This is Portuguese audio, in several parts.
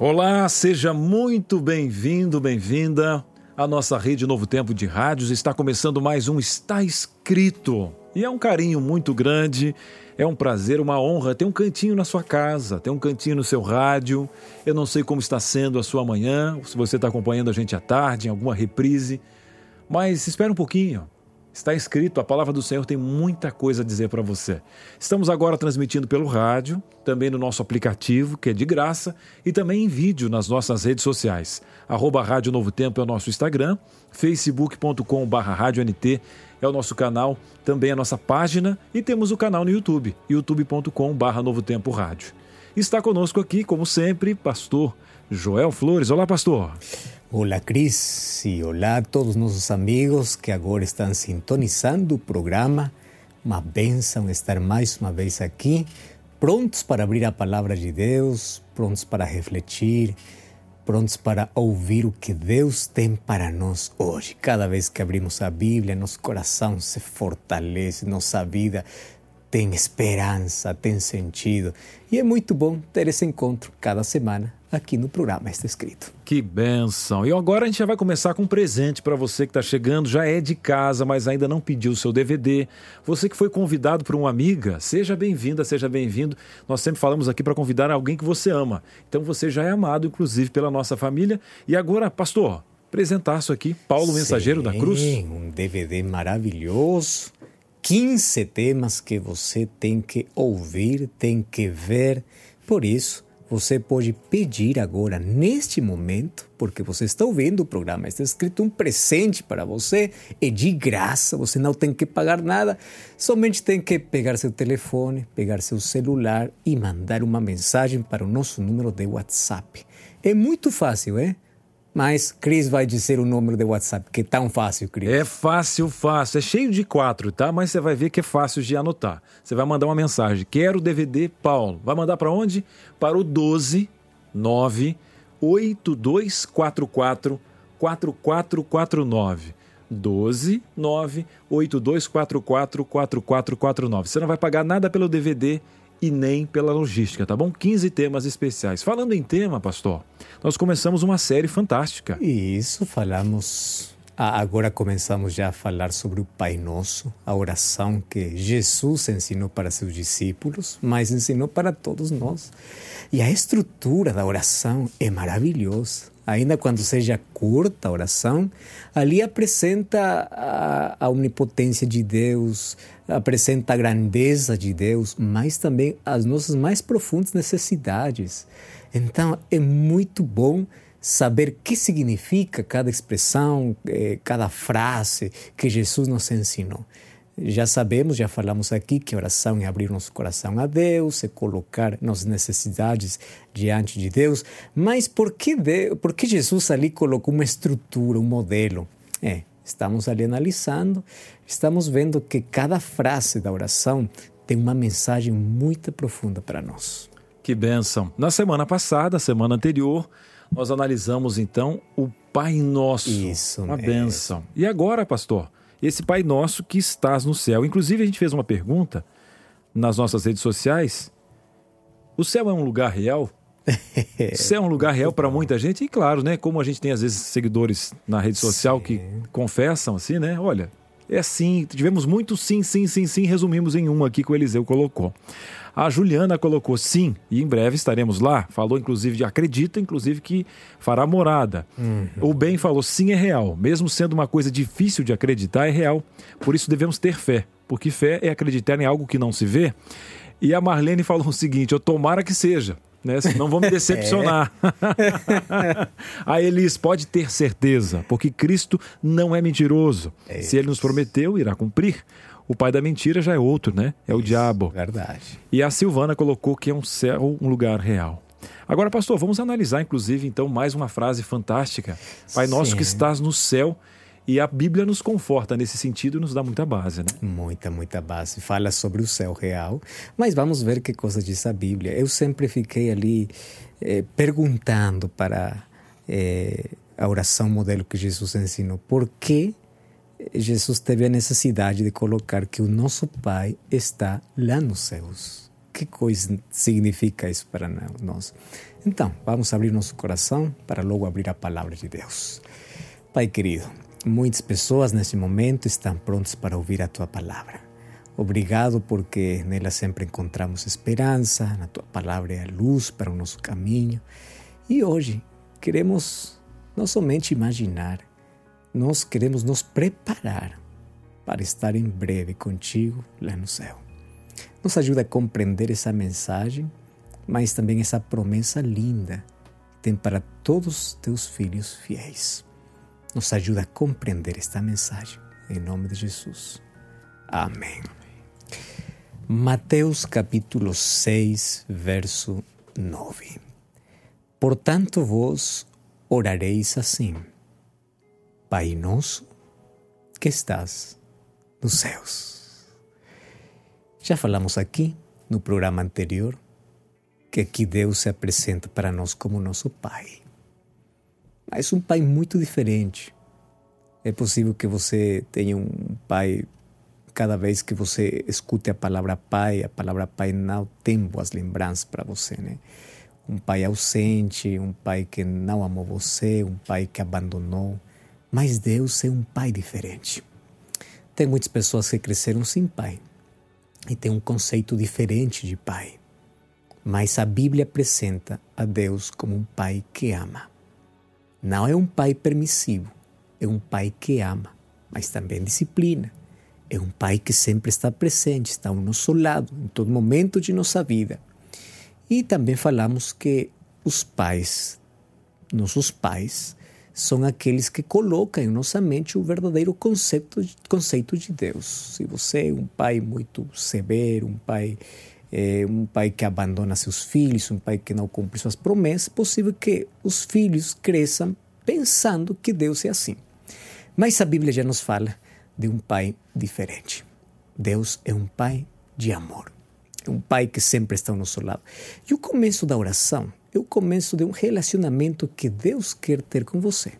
Olá, seja muito bem-vindo, bem-vinda à nossa rede Novo Tempo de Rádios. Está começando mais um Está Escrito. E é um carinho muito grande, é um prazer, uma honra ter um cantinho na sua casa, ter um cantinho no seu rádio. Eu não sei como está sendo a sua manhã, se você está acompanhando a gente à tarde, em alguma reprise, mas espera um pouquinho. Está escrito, a palavra do Senhor tem muita coisa a dizer para você. Estamos agora transmitindo pelo rádio, também no nosso aplicativo, que é de graça, e também em vídeo nas nossas redes sociais. Arroba Rádio Novo Tempo é o nosso Instagram, facebook.com barra é o nosso canal, também a nossa página, e temos o canal no YouTube, youtube.com barra Novo Tempo Rádio. Está conosco aqui, como sempre, pastor Joel Flores. Olá, pastor. Olá, Cris, e olá a todos nossos amigos que agora estão sintonizando o programa. Uma bênção estar mais uma vez aqui, prontos para abrir a palavra de Deus, prontos para refletir, prontos para ouvir o que Deus tem para nós hoje. Cada vez que abrimos a Bíblia, nosso coração se fortalece, nossa vida tem esperança, tem sentido. E é muito bom ter esse encontro cada semana aqui no programa Está Escrito. Que benção! E agora a gente já vai começar com um presente para você que está chegando, já é de casa, mas ainda não pediu o seu DVD. Você que foi convidado por uma amiga, seja bem-vinda, seja bem-vindo. Nós sempre falamos aqui para convidar alguém que você ama. Então você já é amado, inclusive, pela nossa família. E agora, pastor, apresentaço aqui, Paulo Sim, Mensageiro da Cruz. Um DVD maravilhoso. 15 temas que você tem que ouvir, tem que ver. Por isso, você pode pedir agora, neste momento, porque você está ouvindo o programa, está escrito um presente para você, é de graça, você não tem que pagar nada, somente tem que pegar seu telefone, pegar seu celular e mandar uma mensagem para o nosso número de WhatsApp. É muito fácil, é? Mas Cris vai dizer o número de WhatsApp, que é tão fácil, Cris. É fácil, fácil. É cheio de quatro, tá? Mas você vai ver que é fácil de anotar. Você vai mandar uma mensagem. Quero DVD Paulo. Vai mandar para onde? Para o 12 9 8244 4449. 12 9 8244 4449. Você não vai pagar nada pelo DVD e nem pela logística, tá bom? 15 temas especiais. Falando em tema, pastor, nós começamos uma série fantástica. Isso, falamos. Agora começamos já a falar sobre o Pai Nosso, a oração que Jesus ensinou para seus discípulos, mas ensinou para todos nós. E a estrutura da oração é maravilhosa ainda quando seja curta a oração, ali apresenta a, a onipotência de Deus, apresenta a grandeza de Deus, mas também as nossas mais profundas necessidades. Então é muito bom saber o que significa cada expressão, eh, cada frase que Jesus nos ensinou. Já sabemos, já falamos aqui que oração é abrir nosso coração a Deus, é colocar nossas necessidades diante de Deus. Mas por que, Deus, por que Jesus ali colocou uma estrutura, um modelo? É, estamos ali analisando, estamos vendo que cada frase da oração tem uma mensagem muito profunda para nós. Que bênção! Na semana passada, semana anterior, nós analisamos então o Pai Nosso. Isso, uma bênção. E agora, pastor? Esse Pai Nosso que estás no céu. Inclusive, a gente fez uma pergunta nas nossas redes sociais. O céu é um lugar real? o céu é um lugar real para muita gente? E claro, né? Como a gente tem às vezes seguidores na rede social sim. que confessam assim, né? Olha, é sim, tivemos muito sim, sim, sim, sim, resumimos em um aqui que o Eliseu colocou. A Juliana colocou sim, e em breve estaremos lá. Falou inclusive de acredita, inclusive que fará morada. Uhum. O bem falou sim é real, mesmo sendo uma coisa difícil de acreditar, é real. Por isso devemos ter fé, porque fé é acreditar em algo que não se vê. E a Marlene falou o seguinte: eu tomara que seja. Né? Senão vou me decepcionar. É. a Elis pode ter certeza, porque Cristo não é mentiroso. É Se ele nos prometeu, irá cumprir. O pai da mentira já é outro, né? É o Isso, diabo. Verdade. E a Silvana colocou que é um céu, um lugar real. Agora, pastor, vamos analisar, inclusive, então, mais uma frase fantástica. Pai nosso Sim. que estás no céu. E a Bíblia nos conforta nesse sentido e nos dá muita base, né? Muita, muita base. Fala sobre o céu real, mas vamos ver que coisa diz a Bíblia. Eu sempre fiquei ali eh, perguntando para eh, a oração modelo que Jesus ensinou. Por que Jesus teve a necessidade de colocar que o nosso Pai está lá nos céus? Que coisa significa isso para nós? Então, vamos abrir nosso coração para logo abrir a palavra de Deus. Pai querido, muitas pessoas nesse momento estão prontas para ouvir a tua palavra. Obrigado porque nela sempre encontramos esperança, na tua palavra é a luz para o nosso caminho. E hoje queremos não somente imaginar, nós queremos nos preparar para estar em breve contigo lá no céu. Nos ajuda a compreender essa mensagem, mas também essa promessa linda que tem para todos os teus filhos fiéis. Nos ajuda a compreender esta mensagem. Em nome de Jesus. Amém. Mateus capítulo 6, verso 9. Portanto, vós orareis assim: Pai nosso que estás nos céus. Já falamos aqui no programa anterior que aqui Deus se apresenta para nós como nosso Pai. Mas um Pai muito diferente. É possível que você tenha um Pai cada vez que você escute a palavra pai, a palavra pai não tem boas lembranças para você, né? Um pai ausente, um pai que não amou você, um pai que abandonou. Mas Deus é um pai diferente. Tem muitas pessoas que cresceram sem pai e têm um conceito diferente de pai. Mas a Bíblia apresenta a Deus como um pai que ama. Não é um pai permissivo, é um pai que ama, mas também disciplina é um pai que sempre está presente, está ao nosso lado, em todo momento de nossa vida. E também falamos que os pais, nossos pais, são aqueles que colocam em nossa mente o verdadeiro conceito, conceito de Deus. Se você é um pai muito severo, um pai, é, um pai que abandona seus filhos, um pai que não cumpre suas promessas, é possível que os filhos cresçam pensando que Deus é assim. Mas a Bíblia já nos fala de um pai diferente. Deus é um pai de amor. É um pai que sempre está ao nosso lado. E o começo da oração é o começo de um relacionamento que Deus quer ter com você.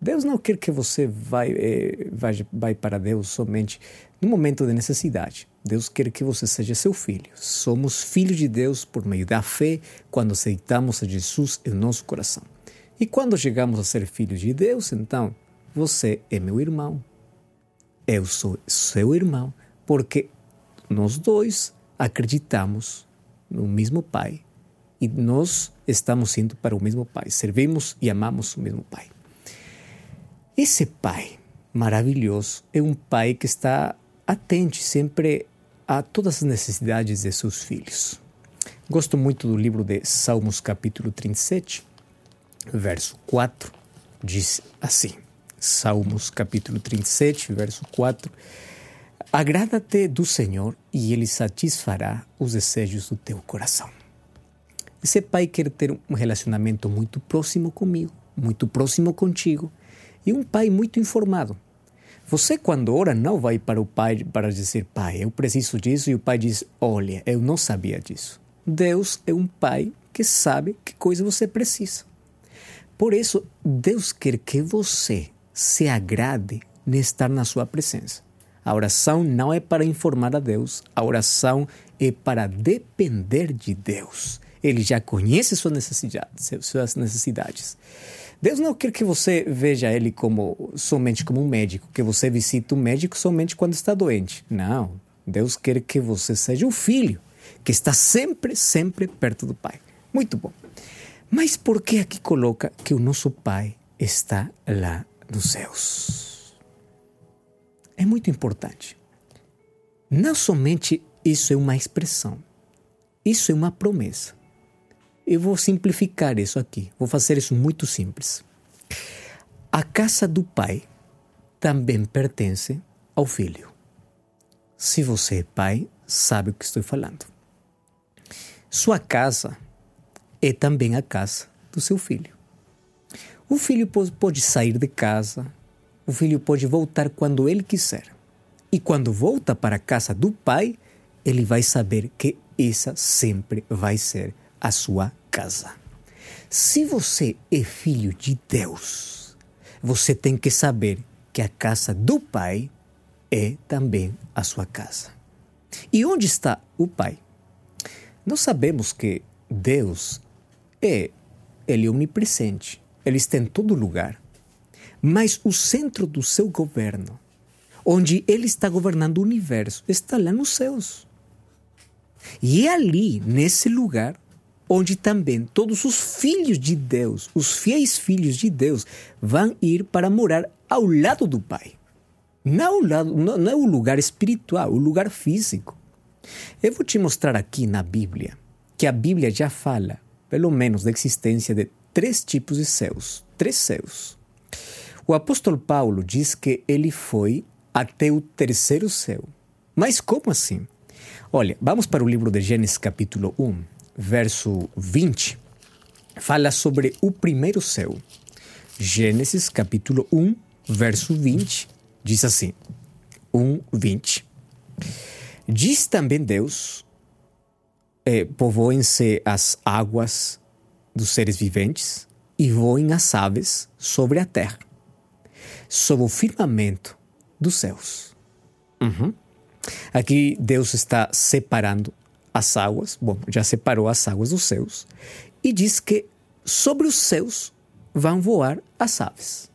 Deus não quer que você vai, eh, vai, vai para Deus somente no momento de necessidade. Deus quer que você seja seu filho. Somos filhos de Deus por meio da fé quando aceitamos a Jesus em nosso coração. E quando chegamos a ser filhos de Deus, então você é meu irmão, eu sou seu irmão, porque nós dois acreditamos no mesmo Pai e nós estamos indo para o mesmo Pai, servimos e amamos o mesmo Pai. Esse Pai maravilhoso é um Pai que está atento sempre a todas as necessidades de seus filhos. Gosto muito do livro de Salmos, capítulo 37, verso 4, diz assim. Salmos capítulo 37, verso 4. Agrada-te do Senhor e Ele satisfará os desejos do teu coração. Esse pai quer ter um relacionamento muito próximo comigo, muito próximo contigo e um pai muito informado. Você, quando ora, não vai para o pai para dizer, pai, eu preciso disso, e o pai diz, olha, eu não sabia disso. Deus é um pai que sabe que coisa você precisa. Por isso, Deus quer que você se agrade em estar na sua presença. A oração não é para informar a Deus, a oração é para depender de Deus. Ele já conhece suas necessidades, suas necessidades. Deus não quer que você veja ele como somente como um médico, que você visite um médico somente quando está doente. Não. Deus quer que você seja um filho que está sempre, sempre perto do Pai. Muito bom. Mas por que aqui coloca que o nosso Pai está lá nos céus? É muito importante. Não somente isso é uma expressão, isso é uma promessa. Eu vou simplificar isso aqui, vou fazer isso muito simples. A casa do pai também pertence ao filho. Se você é pai, sabe o que estou falando. Sua casa é também a casa do seu filho. O filho pode sair de casa, o filho pode voltar quando ele quiser. E quando volta para a casa do pai, ele vai saber que essa sempre vai ser a sua casa. Se você é filho de Deus, você tem que saber que a casa do pai é também a sua casa. E onde está o pai? Nós sabemos que Deus é ele é onipresente, ele está em todo lugar. Mas o centro do seu governo, onde ele está governando o universo, está lá nos céus. E é ali, nesse lugar, onde também todos os filhos de Deus, os fiéis filhos de Deus, vão ir para morar ao lado do Pai. Não, lado, não, não é o lugar espiritual, o lugar físico. Eu vou te mostrar aqui na Bíblia que a Bíblia já fala, pelo menos, da existência de três tipos de céus. Três céus. O apóstolo Paulo diz que ele foi até o terceiro céu. Mas como assim? Olha, vamos para o livro de Gênesis, capítulo 1, verso 20. Fala sobre o primeiro céu. Gênesis, capítulo 1, verso 20, diz assim: 1, 20. Diz também Deus: é, povoem-se as águas dos seres viventes e voem as aves sobre a terra, sob o firmamento dos céus. Uhum. Aqui Deus está separando as águas, bom, já separou as águas dos céus, e diz que sobre os céus vão voar as aves.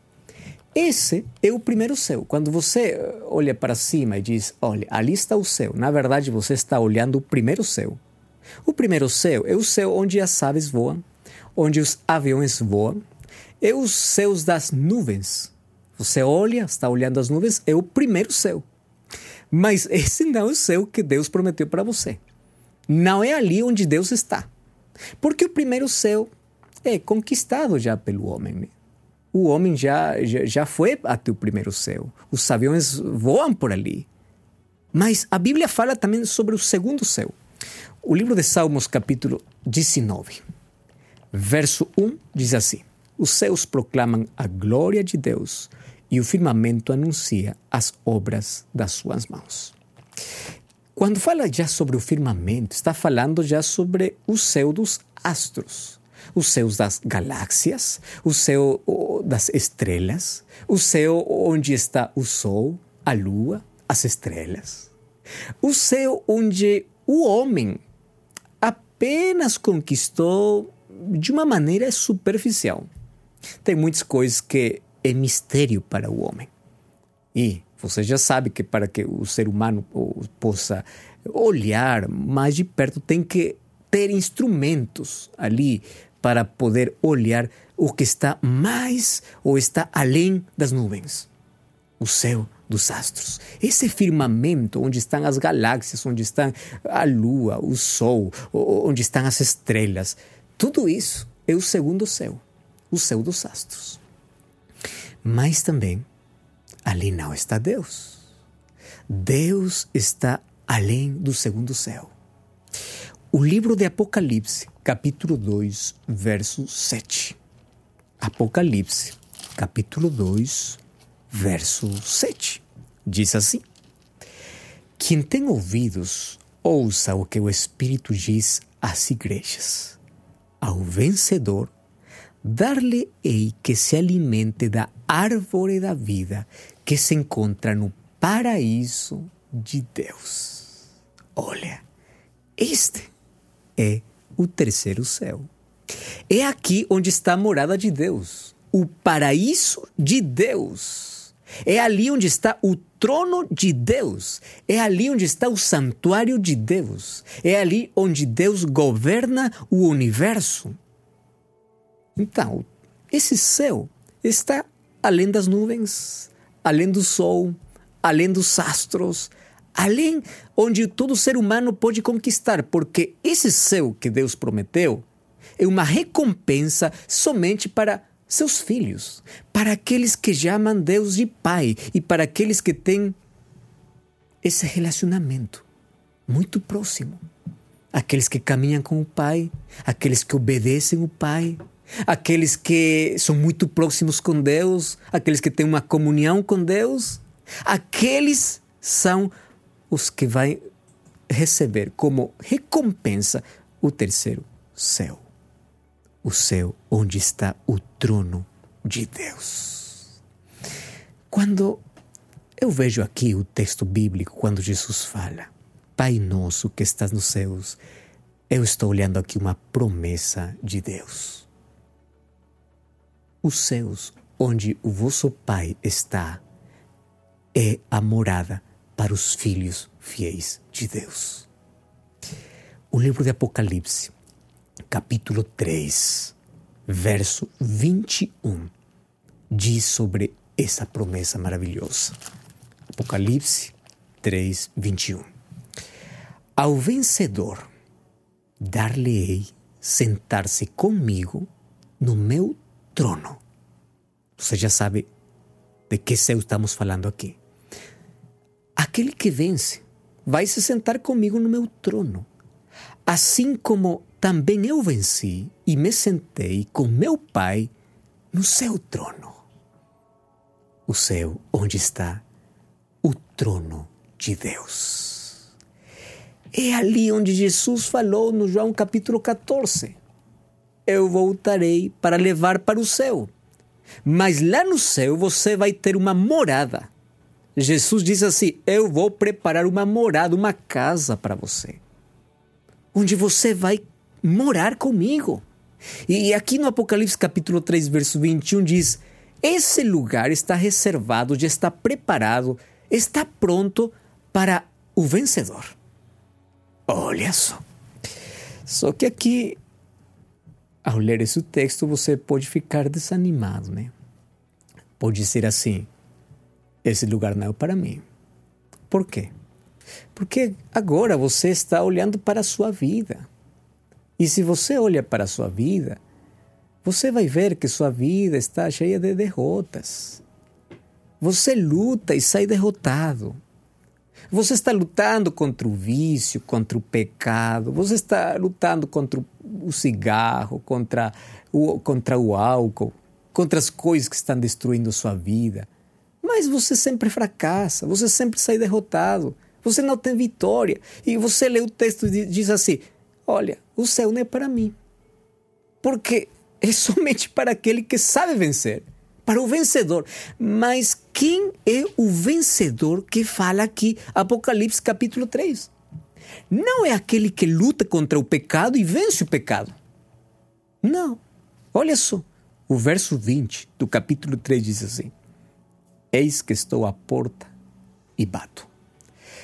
Esse é o primeiro céu. Quando você olha para cima e diz, olha, ali está o céu, na verdade você está olhando o primeiro céu. O primeiro céu é o céu onde as aves voam, onde os aviões voam, é os céus das nuvens. Você olha, está olhando as nuvens, é o primeiro céu. Mas esse não é o céu que Deus prometeu para você. Não é ali onde Deus está. Porque o primeiro céu é conquistado já pelo homem. Né? O homem já, já, já foi até o primeiro céu. Os aviões voam por ali. Mas a Bíblia fala também sobre o segundo céu. O livro de Salmos, capítulo 19, verso 1, diz assim: Os céus proclamam a glória de Deus e o firmamento anuncia as obras das suas mãos. Quando fala já sobre o firmamento, está falando já sobre o céu dos astros, os céus das galáxias, o céu das estrelas, o céu onde está o sol, a lua, as estrelas, o céu onde o homem apenas conquistou de uma maneira superficial. Tem muitas coisas que é mistério para o homem. E você já sabe que para que o ser humano possa olhar mais de perto, tem que ter instrumentos ali para poder olhar o que está mais ou está além das nuvens. O céu dos astros. Esse firmamento onde estão as galáxias, onde está a lua, o sol, onde estão as estrelas. Tudo isso é o segundo céu, o céu dos astros. Mas também ali não está Deus. Deus está além do segundo céu. O livro de Apocalipse, capítulo 2, verso 7. Apocalipse, capítulo 2, verso 7. Diz assim: Quem tem ouvidos, ouça o que o Espírito diz às igrejas. Ao vencedor, dar-lhe-ei que se alimente da árvore da vida que se encontra no paraíso de Deus. Olha, este é o terceiro céu. É aqui onde está a morada de Deus, o paraíso de Deus. É ali onde está o trono de Deus. É ali onde está o santuário de Deus. É ali onde Deus governa o universo. Então, esse céu está além das nuvens, além do sol, além dos astros, além onde todo ser humano pode conquistar, porque esse céu que Deus prometeu é uma recompensa somente para seus filhos, para aqueles que chamam Deus de Pai e para aqueles que têm esse relacionamento muito próximo. aqueles que caminham com o Pai, aqueles que obedecem o Pai, aqueles que são muito próximos com Deus, aqueles que têm uma comunhão com Deus, aqueles são os que vão receber como recompensa o terceiro céu. O céu onde está o trono de Deus. Quando eu vejo aqui o texto bíblico, quando Jesus fala, Pai nosso que estás nos céus, eu estou olhando aqui uma promessa de Deus. Os céus, onde o vosso Pai está, é a morada para os filhos fiéis de Deus. O livro de Apocalipse, capítulo 3, verso 21, diz sobre essa promessa maravilhosa. Apocalipse 3, 21. Ao vencedor, dar-lhe-ei sentar-se comigo no meu trono. Você já sabe de que céu estamos falando aqui. Aquele que vence vai se sentar comigo no meu trono, assim como também eu venci e me sentei com meu Pai no seu trono. O céu onde está o trono de Deus. É ali onde Jesus falou no João capítulo 14: Eu voltarei para levar para o céu. Mas lá no céu você vai ter uma morada. Jesus diz assim: Eu vou preparar uma morada, uma casa para você, onde você vai morar comigo. E aqui no Apocalipse capítulo 3, verso 21 diz: Esse lugar está reservado, já está preparado, está pronto para o vencedor. Olha só. Só que aqui, ao ler esse texto, você pode ficar desanimado, né? Pode ser assim: esse lugar não é para mim. Por quê? Porque agora você está olhando para a sua vida. E se você olha para a sua vida, você vai ver que sua vida está cheia de derrotas. Você luta e sai derrotado. Você está lutando contra o vício, contra o pecado, você está lutando contra o cigarro, contra o, contra o álcool, contra as coisas que estão destruindo sua vida. Mas você sempre fracassa, você sempre sai derrotado, você não tem vitória. E você lê o texto e diz assim: Olha, o céu não é para mim. Porque é somente para aquele que sabe vencer, para o vencedor. Mas quem é o vencedor que fala aqui, Apocalipse capítulo 3? Não é aquele que luta contra o pecado e vence o pecado. Não. Olha só. O verso 20 do capítulo 3 diz assim: Eis que estou à porta e bato.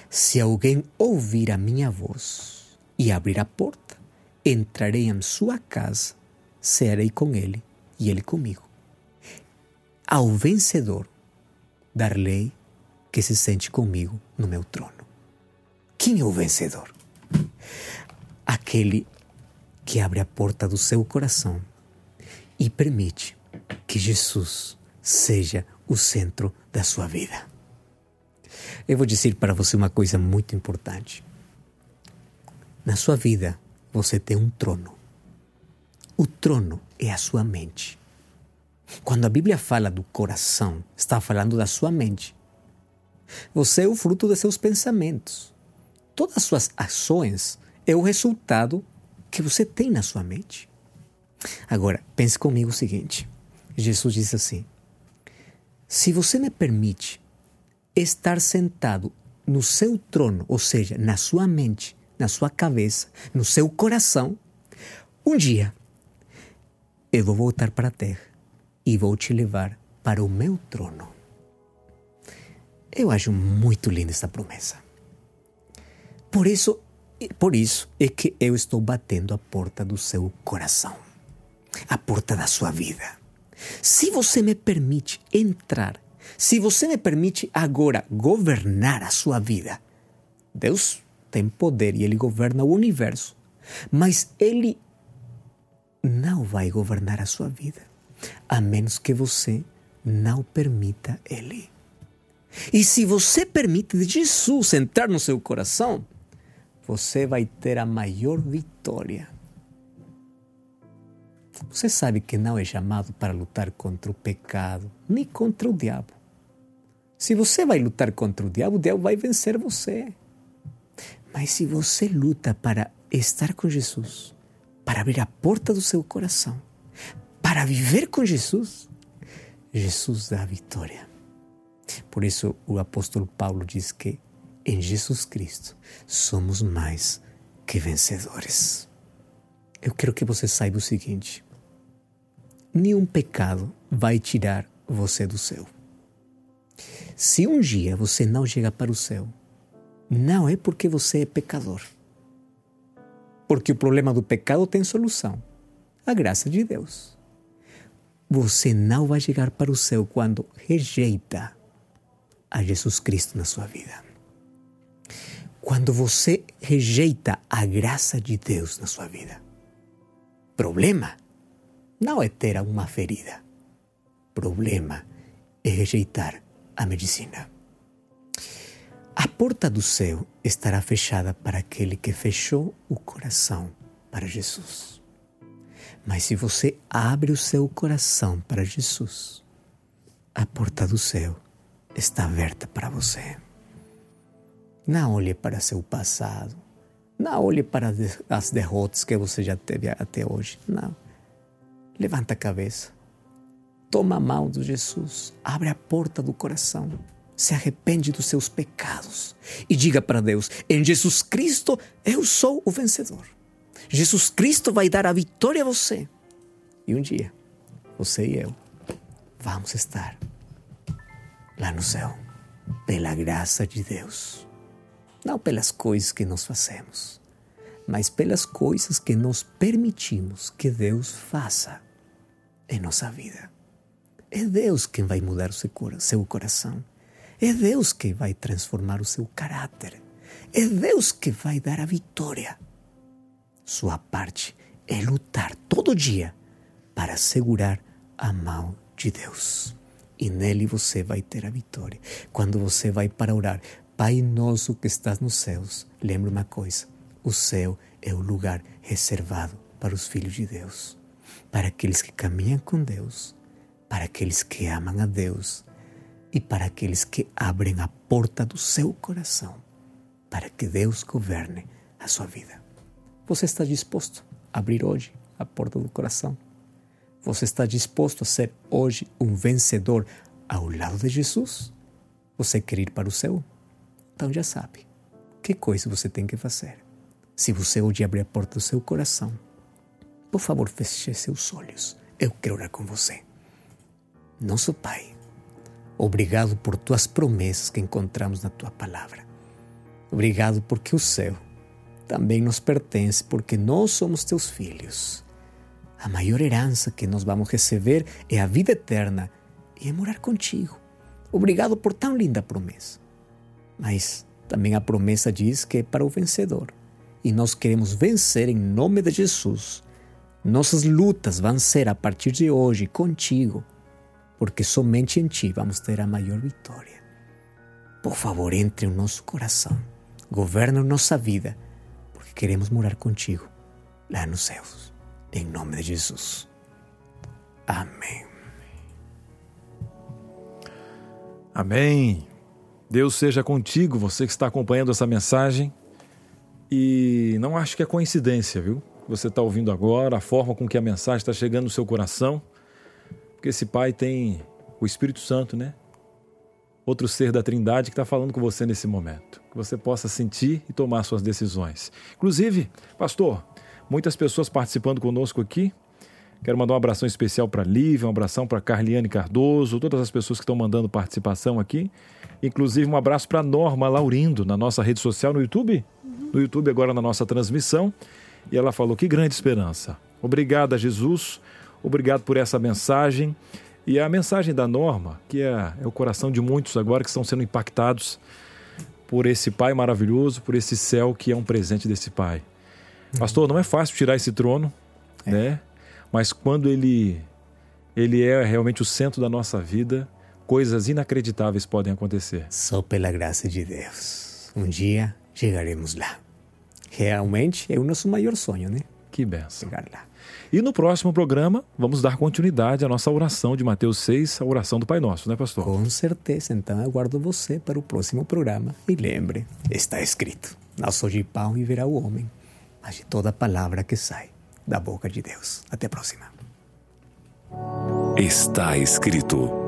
Se alguém ouvir a minha voz e abrir a porta, entrarei em sua casa, cearei com ele e ele comigo. Ao vencedor, dar-lei que se sente comigo no meu trono. Quem é o vencedor? Aquele que abre a porta do seu coração e permite que Jesus seja o centro da sua vida. Eu vou dizer para você uma coisa muito importante. Na sua vida, você tem um trono. O trono é a sua mente. Quando a Bíblia fala do coração, está falando da sua mente. Você é o fruto de seus pensamentos. Todas as suas ações é o resultado que você tem na sua mente. Agora, pense comigo o seguinte: Jesus disse assim: se você me permite estar sentado no seu trono, ou seja, na sua mente, na sua cabeça, no seu coração, um dia eu vou voltar para a terra e vou te levar para o meu trono. Eu acho muito linda essa promessa. Por isso, por isso é que eu estou batendo a porta do seu coração, a porta da sua vida. Se você me permite entrar, se você me permite agora governar a sua vida, Deus tem poder e Ele governa o universo, mas Ele não vai governar a sua vida, a menos que você não permita Ele. E se você permite Jesus entrar no seu coração, você vai ter a maior vitória. Você sabe que não é chamado para lutar contra o pecado, nem contra o diabo. Se você vai lutar contra o diabo, o diabo vai vencer você. Mas se você luta para estar com Jesus, para abrir a porta do seu coração, para viver com Jesus, Jesus dá a vitória. Por isso o apóstolo Paulo diz que em Jesus Cristo somos mais que vencedores. Eu quero que você saiba o seguinte: nenhum pecado vai tirar você do céu. Se um dia você não chega para o céu, não é porque você é pecador. Porque o problema do pecado tem solução a graça de Deus. Você não vai chegar para o céu quando rejeita a Jesus Cristo na sua vida. Quando você rejeita a graça de Deus na sua vida. Problema não é ter uma ferida. Problema é rejeitar a medicina. A porta do céu estará fechada para aquele que fechou o coração para Jesus. Mas se você abre o seu coração para Jesus, a porta do céu está aberta para você. Não olhe para seu passado. Não olhe para as derrotas que você já teve até hoje. Não. Levanta a cabeça. Toma a mão de Jesus. Abre a porta do coração. Se arrepende dos seus pecados e diga para Deus: em Jesus Cristo eu sou o vencedor. Jesus Cristo vai dar a vitória a você. E um dia, você e eu vamos estar lá no céu, pela graça de Deus. Não pelas coisas que nós fazemos, mas pelas coisas que nós permitimos que Deus faça em nossa vida. É Deus quem vai mudar o seu coração. É Deus que vai transformar o seu caráter. É Deus que vai dar a vitória. Sua parte é lutar todo dia para segurar a mão de Deus. E nele você vai ter a vitória. Quando você vai para orar, Pai nosso que estás nos céus, lembre uma coisa: o céu é o lugar reservado para os filhos de Deus para aqueles que caminham com Deus, para aqueles que amam a Deus e para aqueles que abrem a porta do seu coração para que Deus governe a sua vida. Você está disposto a abrir hoje a porta do coração? Você está disposto a ser hoje um vencedor ao lado de Jesus? Você quer ir para o céu? Então já sabe. Que coisa você tem que fazer? Se você hoje abrir a porta do seu coração, por favor, feche seus olhos. Eu quero orar com você. Nosso Pai, obrigado por tuas promessas que encontramos na tua palavra. Obrigado porque o céu também nos pertence, porque nós somos teus filhos. A maior herança que nós vamos receber é a vida eterna e é morar contigo. Obrigado por tão linda promessa. Mas também a promessa diz que é para o vencedor. E nós queremos vencer em nome de Jesus nossas lutas vão ser a partir de hoje contigo, porque somente em ti vamos ter a maior vitória. Por favor, entre no nosso coração, governa nossa vida, porque queremos morar contigo lá nos céus. Em nome de Jesus. Amém. Amém. Deus seja contigo, você que está acompanhando essa mensagem. E não acho que é coincidência, viu? você está ouvindo agora, a forma com que a mensagem está chegando no seu coração. Porque esse Pai tem o Espírito Santo, né? Outro ser da Trindade que está falando com você nesse momento. Que você possa sentir e tomar suas decisões. Inclusive, pastor, muitas pessoas participando conosco aqui. Quero mandar um abração especial para Lívia, um abração para Carliane Cardoso, todas as pessoas que estão mandando participação aqui. Inclusive, um abraço para Norma Laurindo, na nossa rede social no YouTube. No YouTube, agora na nossa transmissão. E ela falou: Que grande esperança. Obrigada, Jesus. Obrigado por essa mensagem. E a mensagem da Norma, que é, é o coração de muitos agora que estão sendo impactados por esse Pai maravilhoso, por esse céu que é um presente desse Pai. Pastor, não é fácil tirar esse trono, é. né? Mas quando ele ele é realmente o centro da nossa vida, coisas inacreditáveis podem acontecer. Só pela graça de Deus. Um dia chegaremos lá. realmente é o nosso maior sonho, né? Que benção. Chegar lá. E no próximo programa, vamos dar continuidade à nossa oração de Mateus 6, a oração do Pai Nosso, né, pastor? Com certeza. Então, aguardo você para o próximo programa. E lembre, está escrito: Não só de pão viverá o homem, mas de toda palavra que sai da boca de Deus. Até a próxima. Está escrito